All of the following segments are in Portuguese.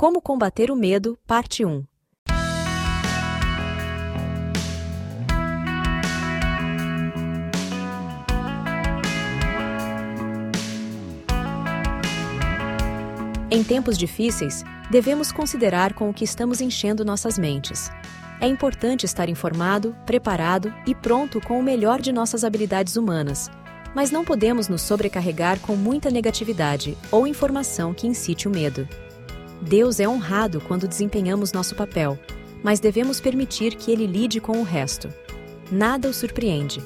Como combater o medo, parte 1. Em tempos difíceis, devemos considerar com o que estamos enchendo nossas mentes. É importante estar informado, preparado e pronto com o melhor de nossas habilidades humanas, mas não podemos nos sobrecarregar com muita negatividade ou informação que incite o medo. Deus é honrado quando desempenhamos nosso papel, mas devemos permitir que ele lide com o resto. Nada o surpreende.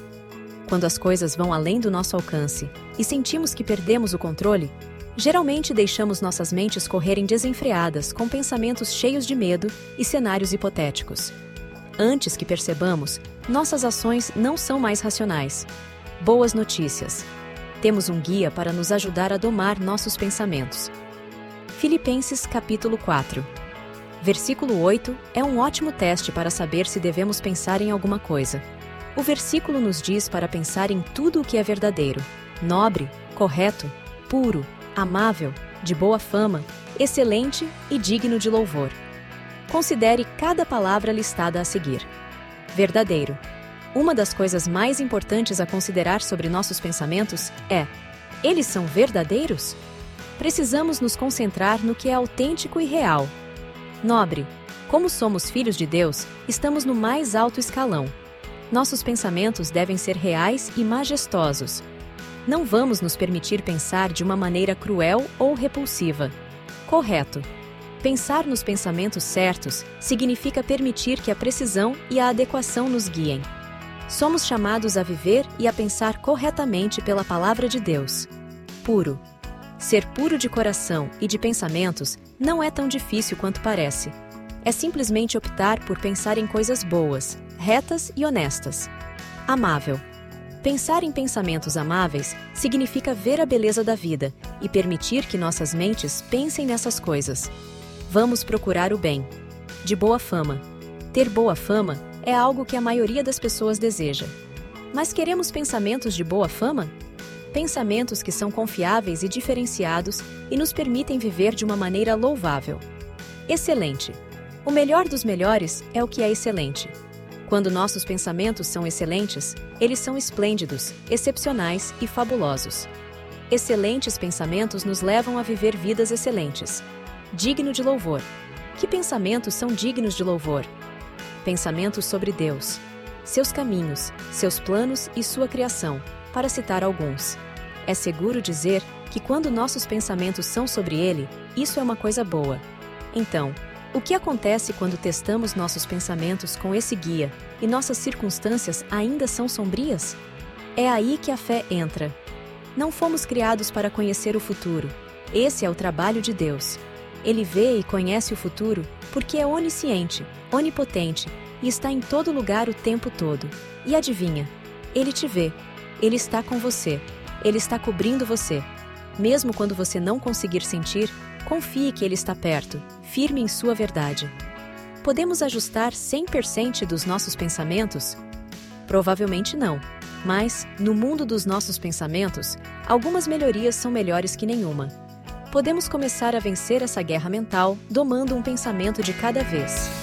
Quando as coisas vão além do nosso alcance e sentimos que perdemos o controle, Geralmente deixamos nossas mentes correrem desenfreadas com pensamentos cheios de medo e cenários hipotéticos. Antes que percebamos, nossas ações não são mais racionais. Boas notícias! Temos um guia para nos ajudar a domar nossos pensamentos. Filipenses capítulo 4 Versículo 8 é um ótimo teste para saber se devemos pensar em alguma coisa. O versículo nos diz para pensar em tudo o que é verdadeiro, nobre, correto, puro, amável, de boa fama, excelente e digno de louvor. Considere cada palavra listada a seguir. Verdadeiro. Uma das coisas mais importantes a considerar sobre nossos pensamentos é: eles são verdadeiros? Precisamos nos concentrar no que é autêntico e real. Nobre. Como somos filhos de Deus, estamos no mais alto escalão. Nossos pensamentos devem ser reais e majestosos, não vamos nos permitir pensar de uma maneira cruel ou repulsiva. Correto. Pensar nos pensamentos certos significa permitir que a precisão e a adequação nos guiem. Somos chamados a viver e a pensar corretamente pela palavra de Deus. Puro. Ser puro de coração e de pensamentos não é tão difícil quanto parece. É simplesmente optar por pensar em coisas boas, retas e honestas. Amável Pensar em pensamentos amáveis significa ver a beleza da vida e permitir que nossas mentes pensem nessas coisas. Vamos procurar o bem. De boa fama. Ter boa fama é algo que a maioria das pessoas deseja. Mas queremos pensamentos de boa fama? Pensamentos que são confiáveis e diferenciados e nos permitem viver de uma maneira louvável. Excelente. O melhor dos melhores é o que é excelente. Quando nossos pensamentos são excelentes, eles são esplêndidos, excepcionais e fabulosos. Excelentes pensamentos nos levam a viver vidas excelentes. Digno de louvor. Que pensamentos são dignos de louvor? Pensamentos sobre Deus, seus caminhos, seus planos e sua criação, para citar alguns. É seguro dizer que quando nossos pensamentos são sobre Ele, isso é uma coisa boa. Então, o que acontece quando testamos nossos pensamentos com esse guia e nossas circunstâncias ainda são sombrias? É aí que a fé entra. Não fomos criados para conhecer o futuro. Esse é o trabalho de Deus. Ele vê e conhece o futuro porque é onisciente, onipotente e está em todo lugar o tempo todo. E adivinha? Ele te vê. Ele está com você. Ele está cobrindo você. Mesmo quando você não conseguir sentir, confie que Ele está perto, firme em sua verdade. Podemos ajustar 100% dos nossos pensamentos? Provavelmente não, mas, no mundo dos nossos pensamentos, algumas melhorias são melhores que nenhuma. Podemos começar a vencer essa guerra mental domando um pensamento de cada vez.